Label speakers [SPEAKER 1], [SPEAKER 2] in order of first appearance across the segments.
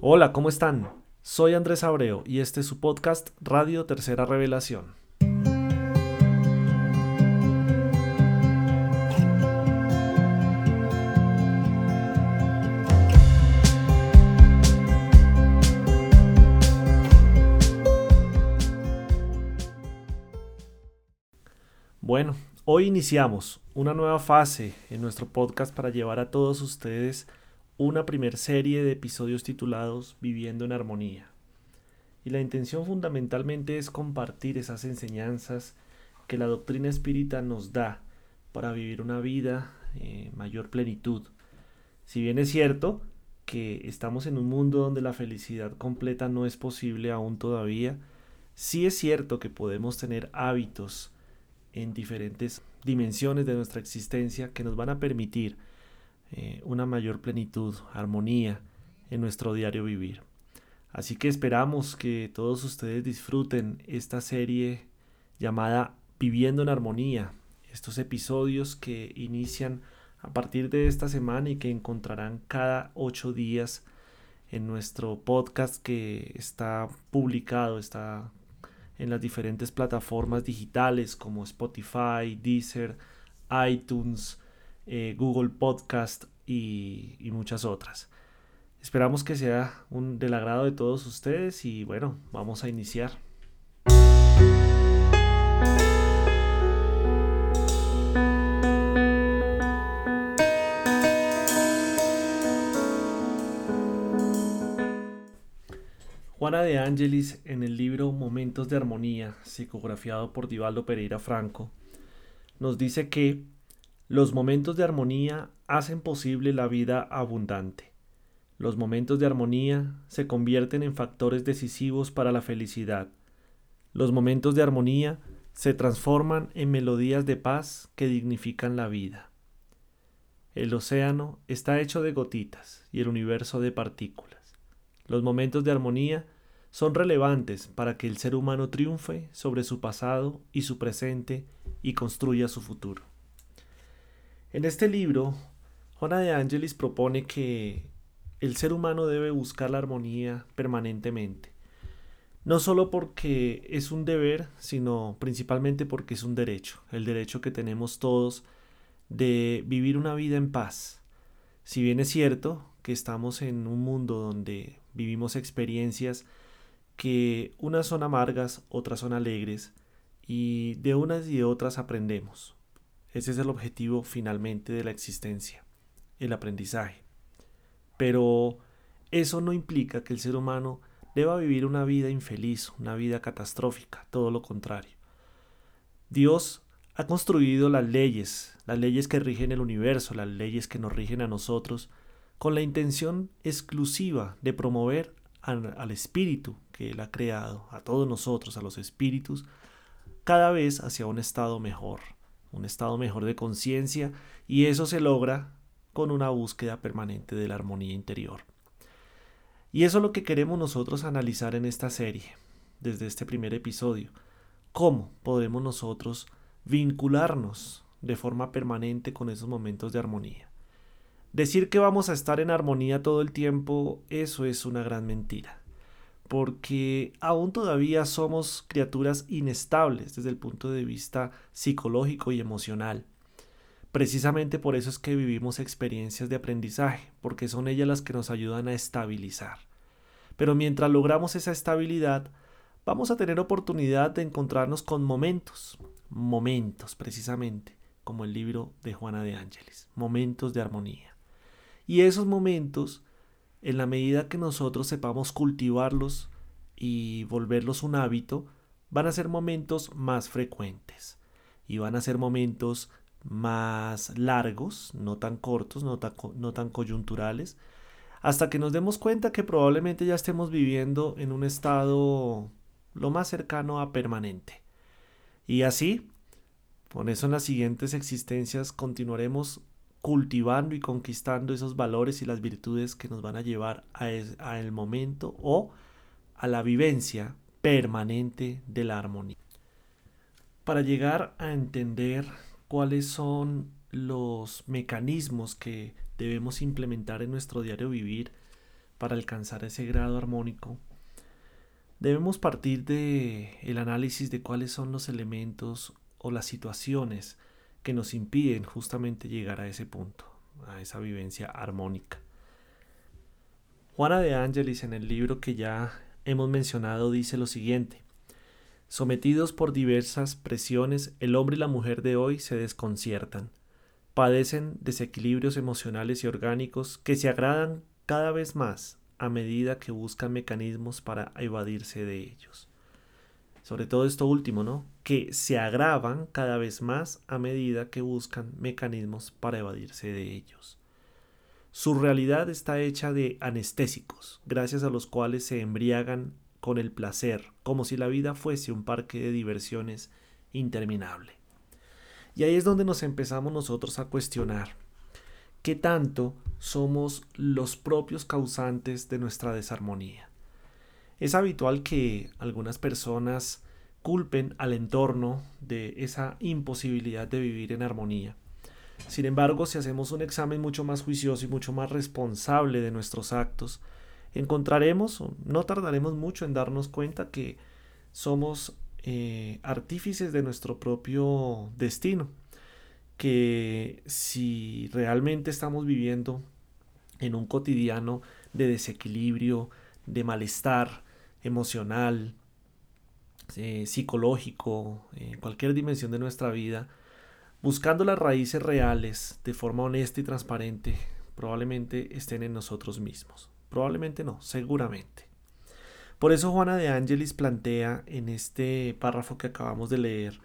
[SPEAKER 1] Hola, ¿cómo están? Soy Andrés Abreu y este es su podcast Radio Tercera Revelación. Bueno, hoy iniciamos una nueva fase en nuestro podcast para llevar a todos ustedes una primer serie de episodios titulados Viviendo en Armonía. Y la intención fundamentalmente es compartir esas enseñanzas que la doctrina espírita nos da para vivir una vida eh, mayor plenitud. Si bien es cierto que estamos en un mundo donde la felicidad completa no es posible aún todavía, sí es cierto que podemos tener hábitos en diferentes dimensiones de nuestra existencia que nos van a permitir eh, una mayor plenitud, armonía en nuestro diario vivir. Así que esperamos que todos ustedes disfruten esta serie llamada Viviendo en Armonía, estos episodios que inician a partir de esta semana y que encontrarán cada ocho días en nuestro podcast que está publicado, está en las diferentes plataformas digitales como Spotify, Deezer, iTunes, eh, Google Podcast y, muchas otras. Esperamos que sea un, del agrado de todos ustedes y bueno, vamos a iniciar. Juana de Ángelis en el libro Momentos de Armonía, psicografiado por Divaldo Pereira Franco, nos dice que los momentos de armonía hacen posible la vida abundante. Los momentos de armonía se convierten en factores decisivos para la felicidad. Los momentos de armonía se transforman en melodías de paz que dignifican la vida. El océano está hecho de gotitas y el universo de partículas. Los momentos de armonía son relevantes para que el ser humano triunfe sobre su pasado y su presente y construya su futuro. En este libro, Juana de Angelis propone que el ser humano debe buscar la armonía permanentemente. No solo porque es un deber, sino principalmente porque es un derecho, el derecho que tenemos todos de vivir una vida en paz. Si bien es cierto que estamos en un mundo donde vivimos experiencias que unas son amargas, otras son alegres, y de unas y de otras aprendemos. Ese es el objetivo finalmente de la existencia, el aprendizaje. Pero eso no implica que el ser humano deba vivir una vida infeliz, una vida catastrófica, todo lo contrario. Dios ha construido las leyes, las leyes que rigen el universo, las leyes que nos rigen a nosotros, con la intención exclusiva de promover al, al espíritu que Él ha creado, a todos nosotros, a los espíritus, cada vez hacia un estado mejor, un estado mejor de conciencia y eso se logra con una búsqueda permanente de la armonía interior. Y eso es lo que queremos nosotros analizar en esta serie, desde este primer episodio. ¿Cómo podemos nosotros vincularnos de forma permanente con esos momentos de armonía? Decir que vamos a estar en armonía todo el tiempo, eso es una gran mentira porque aún todavía somos criaturas inestables desde el punto de vista psicológico y emocional. Precisamente por eso es que vivimos experiencias de aprendizaje, porque son ellas las que nos ayudan a estabilizar. Pero mientras logramos esa estabilidad, vamos a tener oportunidad de encontrarnos con momentos, momentos precisamente, como el libro de Juana de Ángeles, momentos de armonía. Y esos momentos en la medida que nosotros sepamos cultivarlos y volverlos un hábito, van a ser momentos más frecuentes y van a ser momentos más largos, no tan cortos, no tan, coyunturales, hasta que nos demos cuenta que probablemente ya estemos viviendo en un estado lo más cercano a permanente. Y así, con eso en las siguientes existencias continuaremos cultivando y conquistando esos valores y las virtudes que nos van a llevar a, el momento o a la vivencia permanente de la armonía. Para llegar a entender cuáles son los mecanismos que debemos implementar en nuestro diario vivir, para alcanzar ese grado armónico, debemos partir de el análisis de cuáles son los elementos o las situaciones que nos impiden justamente llegar a ese punto, a esa vivencia armónica. Juana de Ángelis en el libro que ya hemos mencionado dice lo siguiente: Sometidos por diversas presiones, el hombre y la mujer de hoy se desconciertan. Padecen desequilibrios emocionales y orgánicos que se agradan cada vez más a medida que buscan mecanismos para evadirse de ellos. Sobre todo esto último, ¿no? Que se agravan cada vez más a medida que buscan mecanismos para evadirse de ellos. Su realidad está hecha de anestésicos, gracias a los cuales se embriagan con el placer, como si la vida fuese un parque de diversiones interminable. Y ahí es donde nos empezamos nosotros a cuestionar qué tanto somos los propios causantes de nuestra desarmonía. Es habitual que algunas personas culpen al entorno de esa imposibilidad de vivir en armonía. Sin embargo, si hacemos un examen mucho más juicioso y mucho más responsable de nuestros actos, encontraremos, no tardaremos mucho en darnos cuenta que somos eh, artífices de nuestro propio destino, que si realmente estamos viviendo en un cotidiano de desequilibrio, de malestar emocional, eh, psicológico, en cualquier dimensión de nuestra vida, buscando las raíces reales de forma honesta y transparente, probablemente estén en nosotros mismos. Probablemente no, seguramente. Por eso Juana de Ángelis plantea en este párrafo que acabamos de leer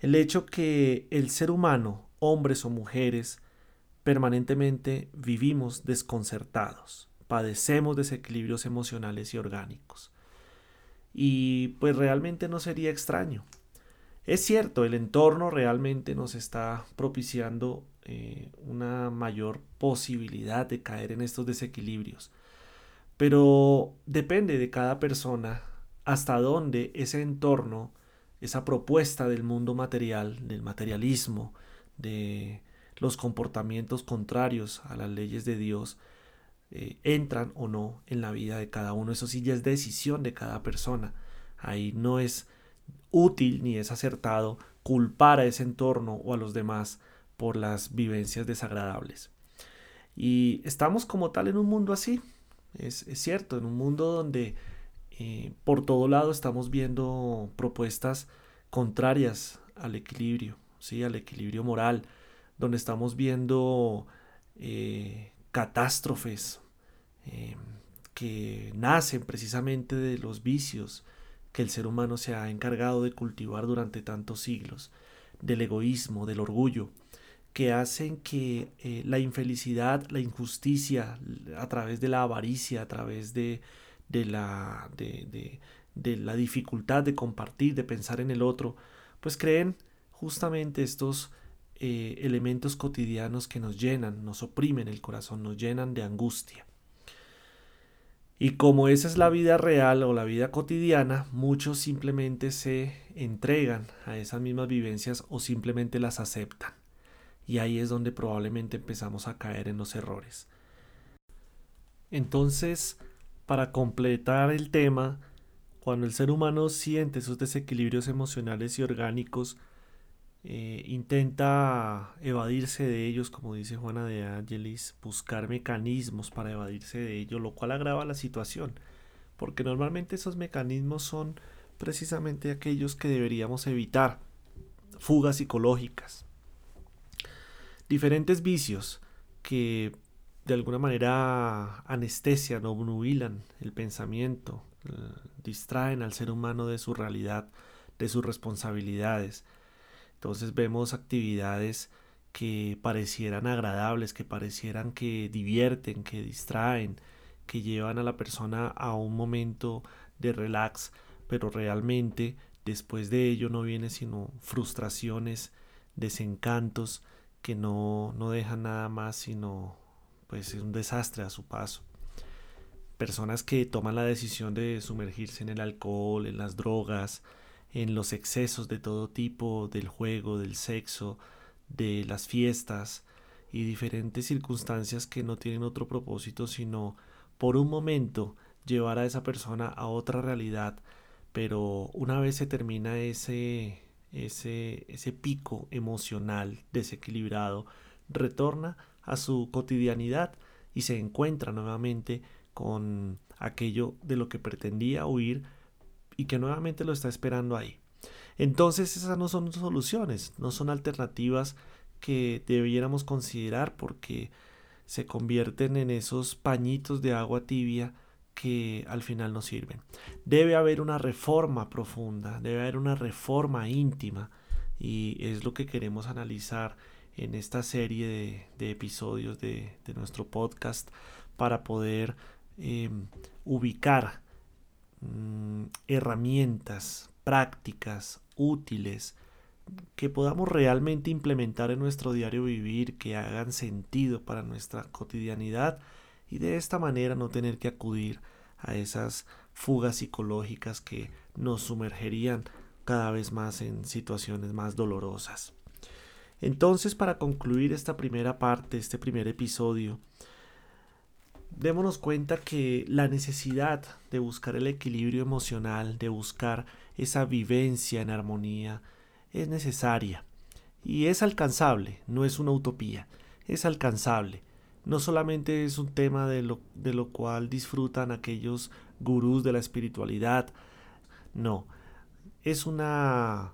[SPEAKER 1] el hecho que el ser humano, hombres o mujeres, permanentemente vivimos desconcertados, padecemos desequilibrios emocionales y orgánicos. Y pues realmente no sería extraño. Es cierto, el entorno realmente nos está propiciando eh, una mayor posibilidad de caer en estos desequilibrios. Pero depende de cada persona hasta dónde ese entorno, esa propuesta del mundo material, del materialismo, de los comportamientos contrarios a las leyes de Dios, eh, entran o no en la vida de cada uno. Eso sí ya es decisión de cada persona. Ahí no es útil ni es acertado culpar a ese entorno o a los demás por las vivencias desagradables. Y estamos como tal en un mundo así, es, cierto, en un mundo donde eh, por todo lado estamos viendo propuestas contrarias al equilibrio, ¿sí? al equilibrio moral, donde estamos viendo eh, catástrofes eh, que nacen precisamente de los vicios que el ser humano se ha encargado de cultivar durante tantos siglos, del egoísmo, del orgullo, que hacen que eh, la infelicidad, la injusticia, a través de la avaricia, a través de, de la, de, de, la dificultad de compartir, de pensar en el otro, pues creen justamente estos eh, elementos cotidianos que nos llenan, nos oprimen el corazón, nos llenan de angustia. Y como esa es la vida real o la vida cotidiana, muchos simplemente se entregan a esas mismas vivencias o simplemente las aceptan. Y ahí es donde probablemente empezamos a caer en los errores. Entonces, para completar el tema, cuando el ser humano siente esos desequilibrios emocionales y orgánicos, eh, intenta evadirse de ellos, como dice Juana de Angelis, buscar mecanismos para evadirse de ellos, lo cual agrava la situación, porque normalmente esos mecanismos son precisamente aquellos que deberíamos evitar, fugas psicológicas, diferentes vicios que de alguna manera anestesian o obnubilan el pensamiento, eh, distraen al ser humano de su realidad, de sus responsabilidades. Entonces vemos actividades que parecieran agradables, que parecieran que divierten, que distraen, que llevan a la persona a un momento de relax, pero realmente después de ello no viene sino frustraciones, desencantos, que no, no dejan nada más sino pues es un desastre a su paso. Personas que toman la decisión de sumergirse en el alcohol, en las drogas, en los excesos de todo tipo, del juego, del sexo, de las fiestas y diferentes circunstancias que no tienen otro propósito sino por un momento llevar a esa persona a otra realidad, pero una vez se termina ese, ese, ese pico emocional desequilibrado, retorna a su cotidianidad y se encuentra nuevamente con aquello de lo que pretendía huir y que nuevamente lo está esperando ahí. Entonces esas no son soluciones, no son alternativas que debiéramos considerar porque se convierten en esos pañitos de agua tibia que al final no sirven. Debe haber una reforma profunda, debe haber una reforma íntima y es lo que queremos analizar en esta serie de, episodios de, nuestro podcast para poder em, ubicar mm, herramientas prácticas útiles que podamos realmente implementar en nuestro diario vivir, que hagan sentido para nuestra cotidianidad y de esta manera no tener que acudir a esas fugas psicológicas que nos sumergerían cada vez más en situaciones más dolorosas. Entonces, para concluir esta primera parte, este primer episodio, démonos cuenta que la necesidad de buscar el equilibrio emocional, de buscar esa vivencia en armonía, es necesaria y es alcanzable, no es una utopía, es alcanzable. No solamente es un tema de lo, de lo cual disfrutan aquellos gurús de la espiritualidad, no, es una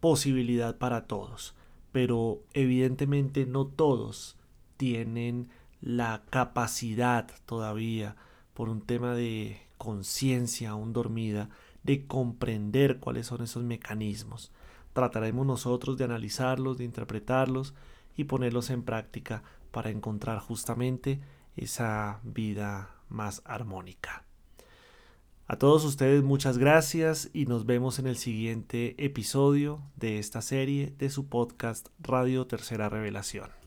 [SPEAKER 1] posibilidad para todos pero evidentemente no todos tienen la capacidad todavía por un tema de conciencia aún dormida de comprender cuáles son esos mecanismos. Trataremos nosotros de analizarlos, de interpretarlos y ponerlos en práctica para encontrar justamente esa vida más armónica. A todos ustedes muchas gracias y nos vemos en el siguiente episodio de esta serie de su podcast Radio Tercera Revelación.